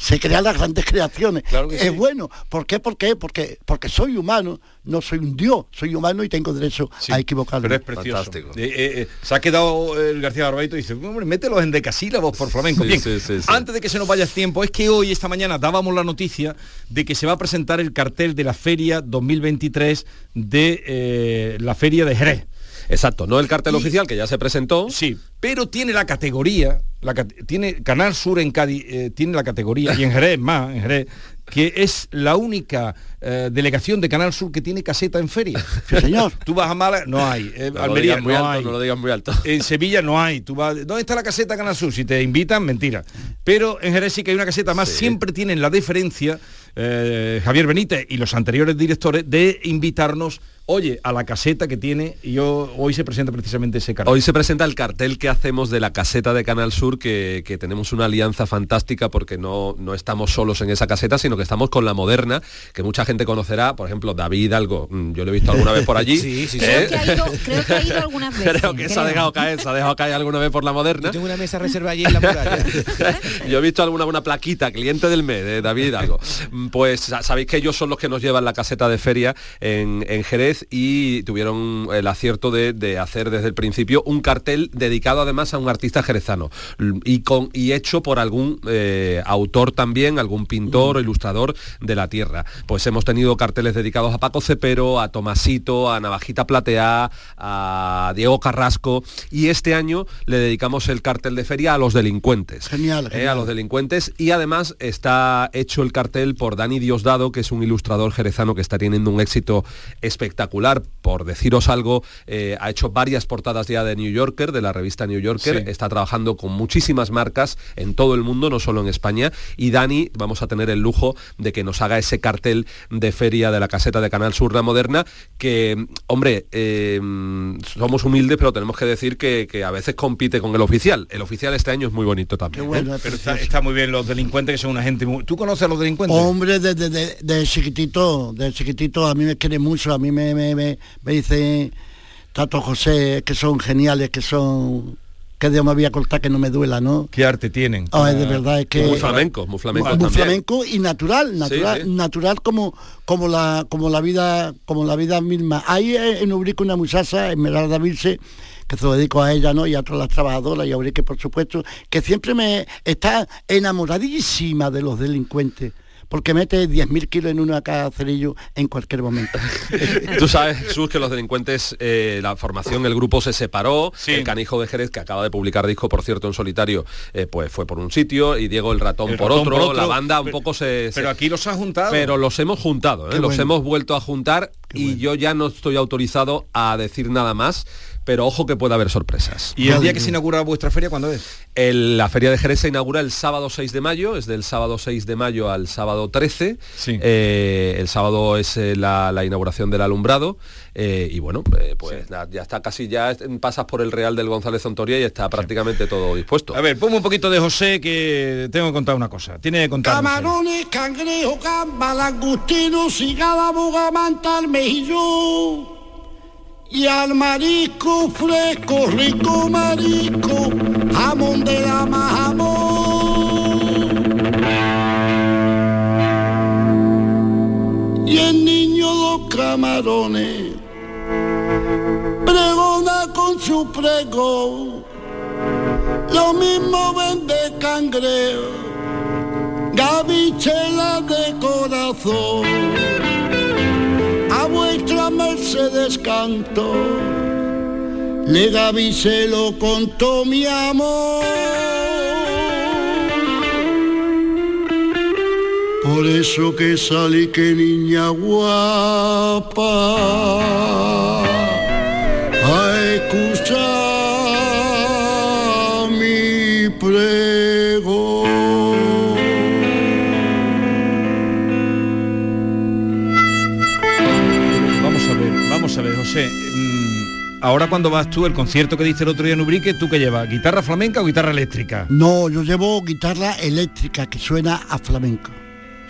Se crean las grandes creaciones. es bueno. ¿Por qué? ¿Por qué? Porque, porque soy humano, no soy un dios, soy humano y tengo derecho a equivocarme. Pero es precioso. Eh, eh, eh, se ha quedado el García Barbeito y dice, hombre, mételos en decasílabos por flamenco. Sí, Bien, sí, sí, sí. antes de que se nos vaya el tiempo, es que hoy, esta mañana, dábamos la noticia de que se va a presentar el cartel de la Feria 2023 de eh, la Feria de Jerez. Exacto, no el cartel oficial que ya se presentó. Sí, pero tiene la categoría, la tiene Canal Sur en Cádiz, eh, tiene la categoría, y en Jerez más, en Jerez, que es la única eh, delegación de Canal Sur que tiene caseta en feria. *laughs* señor. Tú vas a Málaga, no hay. Eh, No Almería, muy no alto, hay. no lo digas muy alto. En Sevilla no hay. Tú vas, ¿Dónde está la caseta Canal Sur? Si te invitan, mentira. Pero en Jerez sí que hay una caseta más. Siempre tienen la deferencia, eh, Javier Benítez y los anteriores directores, de invitarnos, oye, a la caseta que tiene. Yo, hoy se presenta precisamente ese cartel. Hoy se presenta el cartel que hacemos de la caseta de Canal Sur, que, que tenemos una alianza fantástica porque no, no estamos solos en esa caseta, sino que estamos con la moderna, que mucha gente conocerá, por ejemplo, David algo, mm, yo lo he visto alguna vez por allí. *laughs* Sí, sí, sí. ¿eh? Creo que ha ido, creo que ha ido algunas veces. Creo que se ha dejado caer, se ha dejado caer alguna vez por la moderna. Yo tengo una mesa reserva allí en la muralla. *laughs* Yo he visto alguna una plaquita, cliente del mes, de David algo. *laughs* Pues sa- sabéis que ellos son los que nos llevan la caseta de feria en, en Jerez y tuvieron el acierto de, de hacer desde el principio un cartel dedicado además a un artista jerezano y, con, y hecho por algún eh, autor también, algún pintor o ilustrador de la tierra. Pues hemos tenido carteles dedicados a Paco Cepero, a Tomasito, a Navajita Plateá, a Diego Carrasco y este año le dedicamos el cartel de feria a los delincuentes. Genial, Eh, genial. a los delincuentes y además está hecho el cartel por Dani Diosdado, que es un ilustrador jerezano que está teniendo un éxito espectacular. Por deciros algo, eh, ha hecho varias portadas ya de New Yorker, de la revista New Yorker, Sí. está trabajando con muchísimas marcas en todo el mundo, no solo en España, y Dani vamos a tener el lujo de que nos haga ese cartel de feria de la caseta de Canal Sur La Moderna, que, hombre, eh, somos humildes, pero tenemos que decir que, que a veces compite con el oficial. El oficial este año es muy bonito también. ¿eh? Pero está, está muy bien los delincuentes que son una gente muy... ¿Tú conoces a los delincuentes? Hombre, desde de, de chiquitito, de chiquitito a mí me quiere mucho, a mí me, me, me, me dice Tato José que son geniales, que son que Dios me voy a cortar que no me duela, ¿no? ¿Qué arte tienen? Ay, de verdad es que Muy flamenco, muy flamenco muy también. flamenco y natural, natural, sí. natural como como la como la vida como la vida misma. Hay en Ubrique una muchacha, Esmeralda Vilse, que se lo dedico a ella, ¿no? Y a todas las trabajadoras y a Ubrique, por supuesto, que siempre me está enamoradísima de los delincuentes. Porque mete 10.000 kilos en una cacerillo en cualquier momento. *laughs* Tú sabes, Jesús, que los delincuentes, eh, la formación, el grupo se separó. El canijo de Jerez, que acaba de publicar disco, por cierto, en solitario, eh, pues fue por un sitio y Diego el ratón, El por, ratón otro. por otro. La banda un poco se... Pero se- aquí los ha juntado. pero los hemos juntado, ¿eh? Los bueno. hemos vuelto a juntar y yo ya no estoy autorizado a decir nada más. Pero ojo que puede haber sorpresas. ¿Y el día que se inaugura vuestra feria cuándo es? El- la Feria de Jerez se inaugura el sábado 6 de mayo, es del sábado 6 de mayo al sábado 13. Eh, el sábado es eh, la, la inauguración del alumbrado. eh, y bueno, eh, pues nada, ya está casi, ya pasas por el Real del González Zontoria y está prácticamente todo dispuesto. A ver, ponme un poquito de José que tengo que contar una cosa. Tiene que contar. Camarones, cangrejo, gamba, langostino, cigala, bogamanta, al mejillón. Y al marisco fresco, rico marisco, jamón de la jamón. Y el niño los camarones, pregona con su pregón, lo mismo vende cangrejo gavichela de corazón, vuestra mercedes canto, le gavicelo con todo mi amor. Por eso que salí que niña guapa, ahora cuando vas tú, el concierto que dice el otro día en Ubrique, ¿tú qué llevas? ¿Guitarra flamenca o guitarra eléctrica? No, yo llevo guitarra eléctrica que suena a flamenco.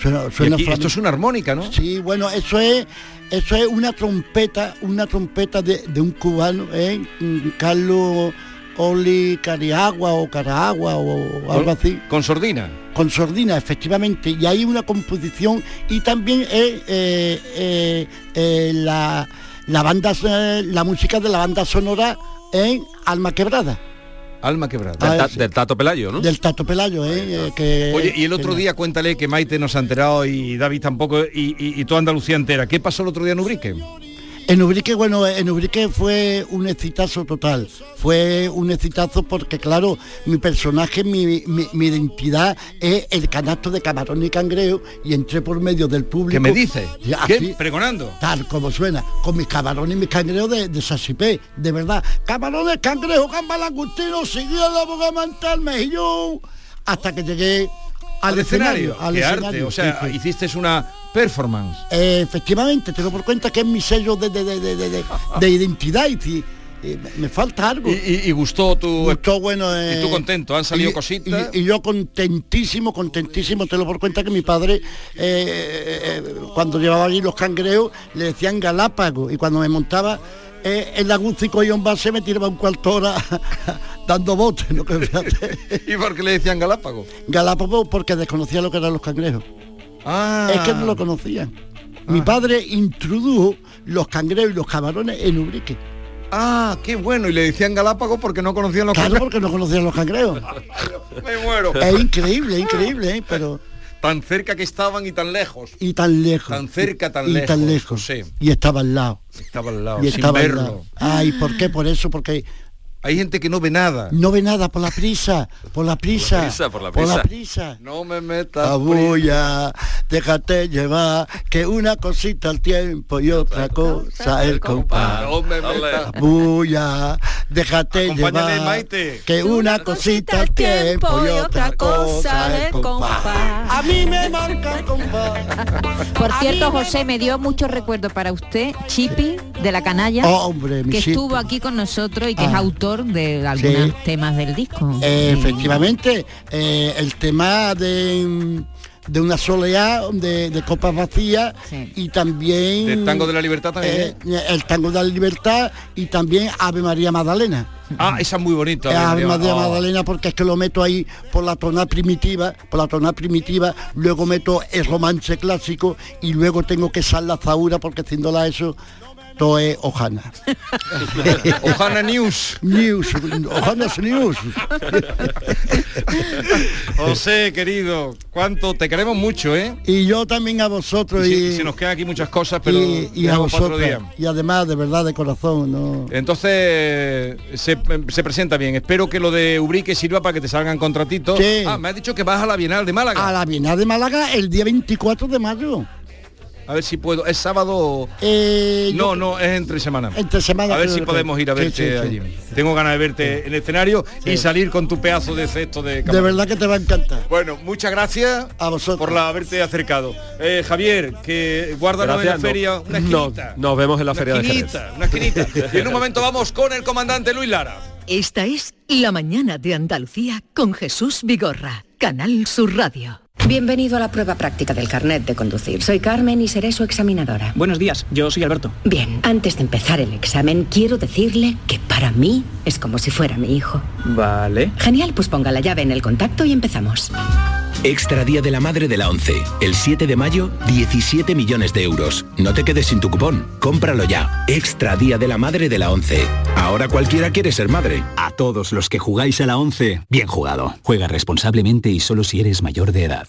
Suena, suena aquí- esto es una armónica, ¿no? Sí, bueno, eso es, eso es una trompeta, una trompeta de, de un cubano, ¿eh? Mm, Carlos Oli Cariagua o Caragua o algo así. Con sordina. Con sordina, efectivamente. Y hay una composición y también es eh, eh, eh, la, la banda, eh, la música de la banda sonora en Alma Quebrada. Alma quebrada. Ah, Del, ta- sí. del Tato Pelayo, ¿no? Del Tato Pelayo, ¿eh? eh, que- Oye, y el otro que- día cuéntale que Maite nos ha enterado y David tampoco y, y- y toda Andalucía entera. ¿Qué pasó el otro día en Ubrique? En Ubrique, bueno, en Ubrique fue un excitazo total. Fue un excitazo porque, claro, mi personaje, mi, mi- mi identidad es el canasto de camarón y cangrejo y entré por medio del público. ¿Qué me dice? Y ¿Qué? así, ¿Pregonando? Tal como suena, con mis camarones y mis cangrejos de, de Sasipé, de verdad. Camarones, cangrejos, gamba, langostino, seguía la boga mantal, mejillón, hasta que llegué al, escenario. al Qué arte. escenario, O sea, sí, hiciste una performance. Eh, efectivamente, tengo por cuenta que es mi sello de, de- de- de- de- de- de identidad y eh, me- falta algo. Y, y- y gustó tu... Gustó, bueno, y eh, tú contento, han salido cositas. Y, yo contentísimo, contentísimo, te lo por cuenta que mi padre, eh, eh, cuando llevaba allí los cangrejos, le decían galápago y cuando me montaba eh, en la Gucico y un base me tiraba un cuarto hora *laughs* dando botes, ¿no? *laughs* ¿Y por qué le decían Galápago? Galápagos porque desconocía lo que eran los cangrejos. Ah. Es que no lo conocían. Mi padre introdujo los cangrejos y los camarones en Ubrique. Ah, qué bueno. Y le decían Galápago porque no conocían los Claro, cangrejos. porque no conocían los cangrejos. *laughs* Me muero. Es increíble, increíble, ¿eh? pero Tan cerca que estaban y tan lejos. y tan lejos. Tan cerca, tan y lejos. tan lejos. Y estaba al lado. Estaba al lado, y sin estaba al verlo. lado. Ay, ¿por qué? Por eso, porque Hay gente que no ve nada. no ve nada por la prisa, por la prisa, prisa, por la por la prisa. prisa. No me metas. Abuya, déjate llevar, que una cosita al tiempo y otra cosa el compás. No me metas. Bulla, déjate llevar, Maite. que una cosita al tiempo y otra cosa el compás. A mí me marca el compás. Por cierto, José, me dio mucho recuerdo para usted, Chipi, de la canalla, Oh, hombre, mi que Chipi. estuvo aquí con nosotros y que es Ah. Autor de algunos Sí. temas del disco. Eh, efectivamente, eh, el tema de, de una soleá, de, de copas vacías y también... ¿Del tango de la libertad también? eh, el tango de la libertad y también Ave María Magdalena. Ah, esa es muy bonita. Eh, Ave María. Oh. Magdalena porque es que lo meto ahí por la tonada primitiva, por la tonada primitiva, luego meto el romance clásico y luego tengo que echar la zaura porque haciéndola eso todo es Ojana. *laughs* Ojana News. News, Ojana's News. José, querido, cuánto te queremos mucho, ¿eh? Y yo también a vosotros Y, y, si nos quedan aquí muchas cosas, pero y, y a vosotros. Y además, de verdad, de corazón, ¿no? Entonces se, se presenta bien. Espero que lo de Ubrique sirva para que te salgan contratitos. Sí. Ah, me has dicho que vas a la Bienal de Málaga. A la Bienal de Málaga el día 24 de mayo. A ver si puedo. ¿Es sábado? Eh, no, no, es entre semana. Entre semana. A ver si que- podemos ir a verte sí, sí. allí. Tengo ganas de verte en el escenario y salir con tu pedazo de cesto de De cámara. verdad que te va a encantar. Bueno, muchas gracias por la haberte acercado. Eh, Javier, que guárdanos en la feria no- una no- esquinita. nos vemos en la Una feria de Jerez. esquinita, Una esquinita. *laughs* y en un momento vamos con el comandante Luis Lara. Esta es La mañana de Andalucía con Jesús Vigorra, Canal Sur Radio. Bienvenido a la prueba práctica del carnet de conducir. Soy Carmen y seré su examinadora. Buenos días, yo soy Alberto. Bien, antes de empezar el examen, quiero decirle que para mí es como si fuera mi hijo. Vale. Genial, pues ponga la llave en el contacto y empezamos. Extra Día de la Madre de la ONCE. El 7 de mayo, 17 millones de euros. No te quedes sin tu cupón. Cómpralo ya. Extra Día de la Madre de la ONCE. Ahora cualquiera quiere ser madre. A todos los que jugáis a la 11, bien jugado. Juega responsablemente y solo si eres mayor de edad.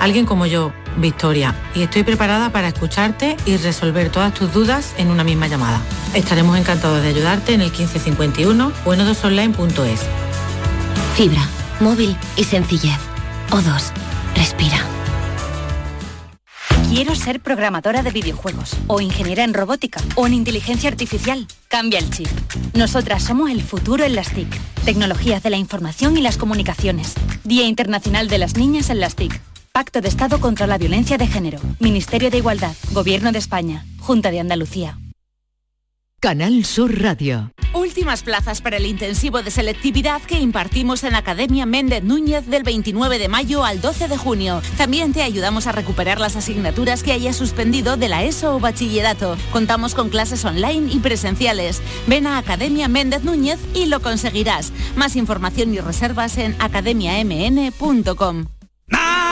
Alguien como yo, Victoria, y estoy preparada para escucharte y resolver todas tus dudas en una misma llamada. Estaremos encantados de ayudarte en el 1551 o en odosonline.es. Fibra, móvil y sencillez. O2. Respira. Quiero ser programadora de videojuegos, o ingeniera en robótica, o en inteligencia artificial. Cambia el chip. Nosotras somos el futuro en las TIC. Tecnologías de la información y las comunicaciones. Día Internacional de las Niñas en las TIC. Pacto de Estado contra la Violencia de Género. Ministerio de Igualdad. Gobierno de España. Junta de Andalucía. Canal Sur Radio. Últimas plazas para el intensivo de selectividad que impartimos en la Academia Méndez Núñez del 29 de mayo al 12 de junio. También te ayudamos a recuperar las asignaturas que hayas suspendido de la ESO o bachillerato. Contamos con clases online y presenciales. Ven a Academia Méndez Núñez y lo conseguirás. Más información y reservas en academiamn.com.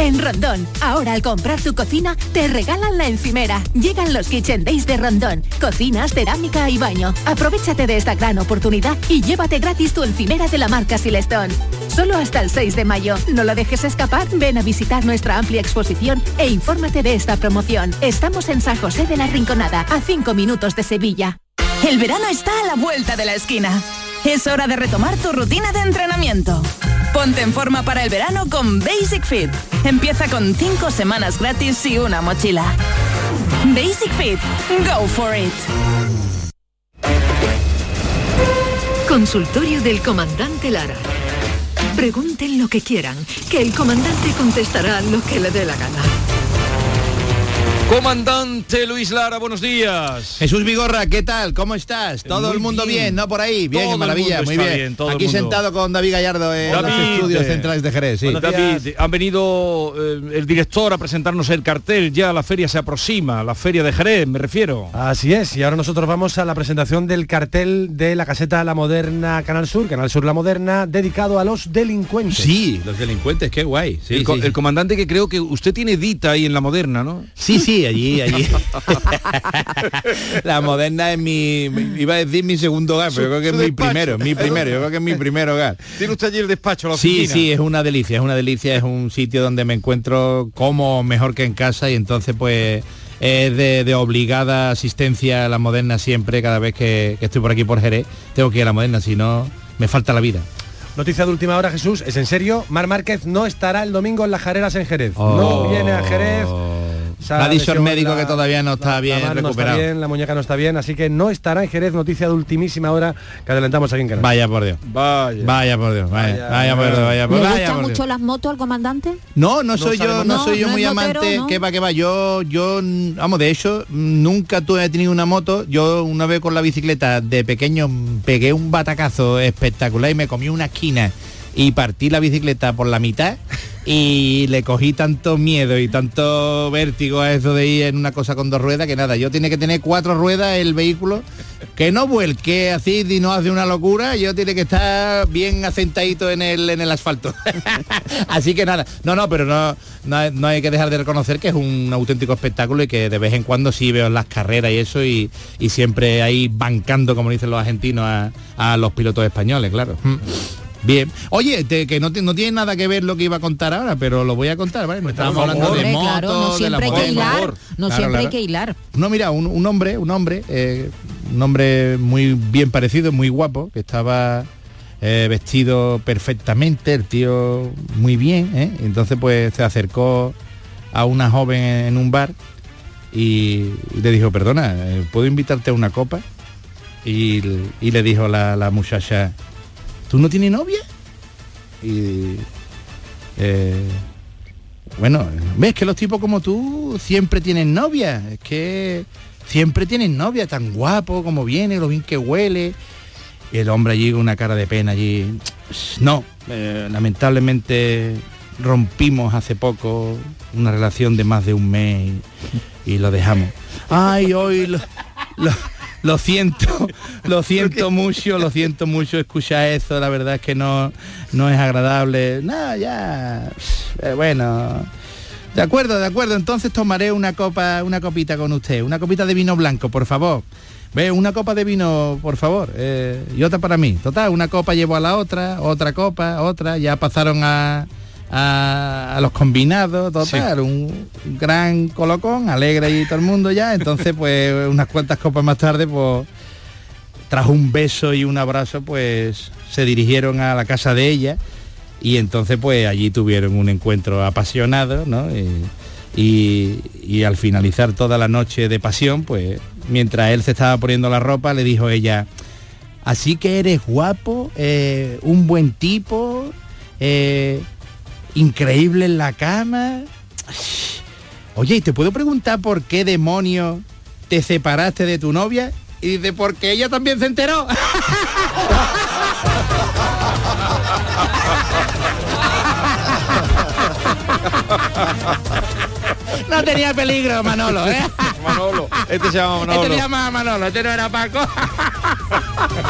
En Rondón, ahora al comprar tu cocina, te regalan la encimera. Llegan los Kitchen Days de Rondón. Cocinas, cerámica y baño. Aprovechate de esta gran oportunidad y llévate gratis tu encimera de la marca Silestone. Solo hasta el 6 de mayo. No lo dejes escapar. Ven a visitar nuestra amplia exposición e infórmate de esta promoción. Estamos en San José de la Rinconada, a 5 minutos de Sevilla. El verano está a la vuelta de la esquina. Es hora de retomar tu rutina de entrenamiento. Ponte en forma para el verano con Basic Fit. Empieza con 5 semanas gratis y una mochila. Basic Fit. Go for it. Consultorio del comandante Lara. Pregunten lo que quieran, que el comandante contestará lo que le dé la gana. Comandante Luis Lara, buenos días. Jesús Vigorra, ¿qué tal? ¿Cómo estás? Todo Muy el mundo bien. bien. ¿no? Por ahí, bien, Todo maravilla, muy bien. todo Aquí sentado con David Gallardo en los estudios eh, centrales de Jerez. Sí. David, han venido eh, el director a presentarnos el cartel, ya la feria se aproxima, la feria de Jerez, me refiero. Así es, y ahora nosotros vamos a la presentación del cartel de la caseta La Moderna Canal Sur, Canal Sur La Moderna, dedicado a los delincuentes. Sí, los delincuentes, qué guay. Sí, el, co- sí, el comandante que creo que usted tiene dita ahí en la moderna, ¿no? Sí, sí, allí, allí. la moderna es mi, iba a decir mi segundo hogar, pero Su- creo que es mi despacho. primero, mi primero, yo creo que es mi primer hogar. Tiene usted allí el despacho, la Sí, oficina. sí, es una delicia, es una delicia, es un sitio donde me encuentro como mejor que en casa y entonces pues es de, de obligada asistencia a la moderna siempre, cada vez que, que estoy por aquí por Jerez, tengo que ir a la moderna, si no me falta la vida. Noticia de última hora, Jesús, es en serio, Mar Márquez no estará el domingo en las Jareras en Jerez. Oh. No viene a Jerez. Se Ha dicho el lesionado médico la- que todavía no está la bien mano recuperado. No está bien, la muñeca no está bien, así que no estará en Jerez. Noticia de ultimísima hora que adelantamos aquí en Canal. Vaya por Dios. Vaya. Vaya por Dios, vaya, vaya por Dios, vaya por ¿Le vaya gustan por mucho Dios. las motos al comandante? No, no soy yo, sabemos no nada. soy yo No, muy no motero, amante, ¿no? que va, que va, yo, yo, vamos, de hecho, nunca tuve tenido una moto, yo una vez con la bicicleta de pequeño pegué un batacazo espectacular y me comí una esquina y partí la bicicleta por la mitad y le cogí tanto miedo y tanto vértigo a eso de ir en una cosa con dos ruedas que nada, yo tiene que tener cuatro ruedas el vehículo, que no vuelque así y no hace una locura, yo tiene que estar bien asentadito en el, en el asfalto. *laughs* Así que nada, no, no, pero no, no, no hay que dejar de reconocer que es un auténtico espectáculo y que de vez en cuando sí veo las carreras y eso y, y siempre ahí bancando, como dicen los argentinos, a, a los pilotos españoles, claro. Bien. Oye, te- que no, ti- no tiene nada que ver lo que iba a contar ahora, pero lo voy a contar, ¿vale? No estamos hablando de motos, claro, no de la siempre hay que hilar, no Claro, siempre hay que hilar. No, mira, un, un hombre, un hombre, eh, un hombre muy bien parecido, muy guapo, que estaba eh, vestido perfectamente, el tío muy bien, ¿eh? Entonces pues se acercó a una joven en un bar y, le dijo, perdona, eh, ¿puedo invitarte a una copa? Y, y le dijo la, la muchacha, ¿tú no tienes novia? Y eh, bueno, ves que los tipos como tú siempre tienen novia, es que siempre tienen novia, tan guapo como viene, lo bien que huele. Y el hombre allí con una cara de pena allí. No, eh, lamentablemente rompimos hace poco una relación de más de un mes y, lo dejamos. Ay, hoy lo- lo siento, *laughs* lo siento mucho, lo siento mucho escuchar eso, la verdad es que no, no es agradable. No, ya, eh, bueno, de acuerdo, de acuerdo, entonces tomaré una copa, una copita con usted, una copita de vino blanco, por favor. Ve, una copa de vino, por favor, eh, y otra para mí. Total, una copa llevo a la otra, otra copa, otra, ya pasaron a, a, a los combinados, total, un gran colocón, alegre y todo el mundo ya. Entonces, pues *laughs* unas cuantas copas más tarde, pues tras un beso y un abrazo, pues se dirigieron a la casa de ella y entonces pues allí tuvieron un encuentro apasionado, ¿no? Y, y- y al finalizar toda la noche de pasión, pues mientras él se estaba poniendo la ropa, le dijo ella, así que eres guapo, eh, un buen tipo, eh, increíble en la cama. Oye, ¿y te puedo preguntar por qué demonios te separaste de tu novia? Y dice, porque ella también se enteró. No tenía peligro, Manolo, ¿eh? Manolo, este se llama Manolo. Este se llama Manolo, este no era Paco.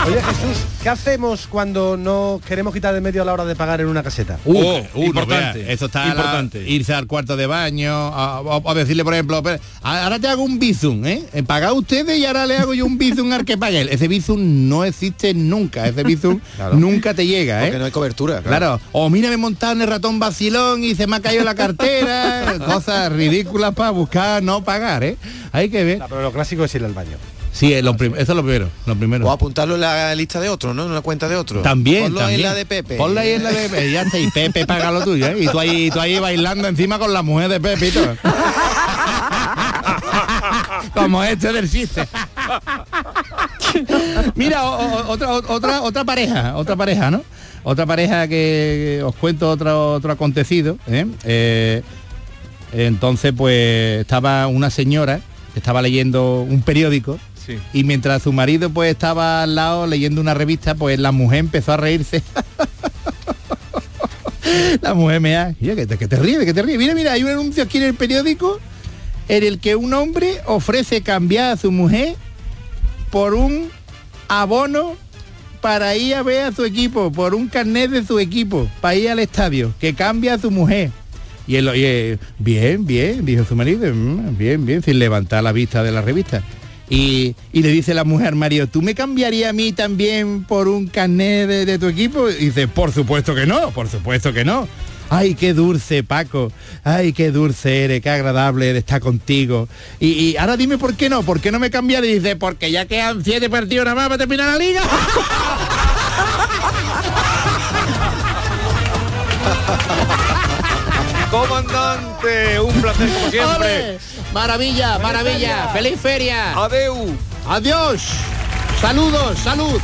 Oye Jesús, ¿qué hacemos cuando no queremos quitar de medio a la hora de pagar en una caseta? Uh, Oh, uh, no importante, Eso está la- importante. irse al cuarto de baño, a- decirle, por ejemplo, "Pero, ahora te hago un bizum, ¿eh? Eh, Paga ustedes y ahora le hago yo un bizum al que pague él. Ese bizum no existe nunca, ese bizum *laughs* nunca te llega, ¿eh? Porque no hay cobertura. Claro. O mira, me he montado en el ratón vacilón y se me ha caído la cartera. *laughs* cosas ridículas para buscar no pagar, ¿eh? Hay que ver. pero lo clásico es ir al baño. Sí, es lo eso es lo primero, lo primero. O apuntarlo en la lista de otro, ¿no? En la cuenta de otro. También, Ponlo también. en la de Pepe. Ponla ahí en la de Pepe, ya está, y Pepe paga lo tuyo, ¿eh? Y tú ahí, tú ahí bailando encima con la mujer de Pepe y todo. *laughs* Como este del chiste. Mira, o- o- otra, otra, otra pareja, otra pareja, ¿no? Otra pareja que os cuento otro, otro acontecido. ¿eh? Eh, Entonces, pues estaba una señora que estaba leyendo un periódico Y mientras su marido pues estaba al lado leyendo una revista, pues la mujer empezó a reírse. *laughs* la mujer me da, mira, que te, que te ríes, que te ríes. Mira, mira, hay un anuncio aquí en el periódico en el que un hombre ofrece cambiar a su mujer por un abono para ir a ver a su equipo, por un carnet de su equipo, para ir al estadio, que cambia a su mujer. Y él, oye, bien, bien, dijo su marido, "Mm, bien, bien, sin levantar la vista de la revista. Y, y le dice la mujer al marido, ¿tú me cambiarías a mí también por un carnet de, de tu equipo? Y dice, por supuesto que no, por supuesto que no. Ay, qué dulce, Paco. Ay, qué dulce eres, qué agradable de estar contigo. Y, y ahora dime por qué no, por qué no me cambiaría. Y dice, porque ya quedan siete partidos nada más para terminar la liga. *laughs* Comandante, un placer como siempre. ¡Ole! Maravilla, maravilla. Feliz feria. Adeu. Adiós. Saludos, salud.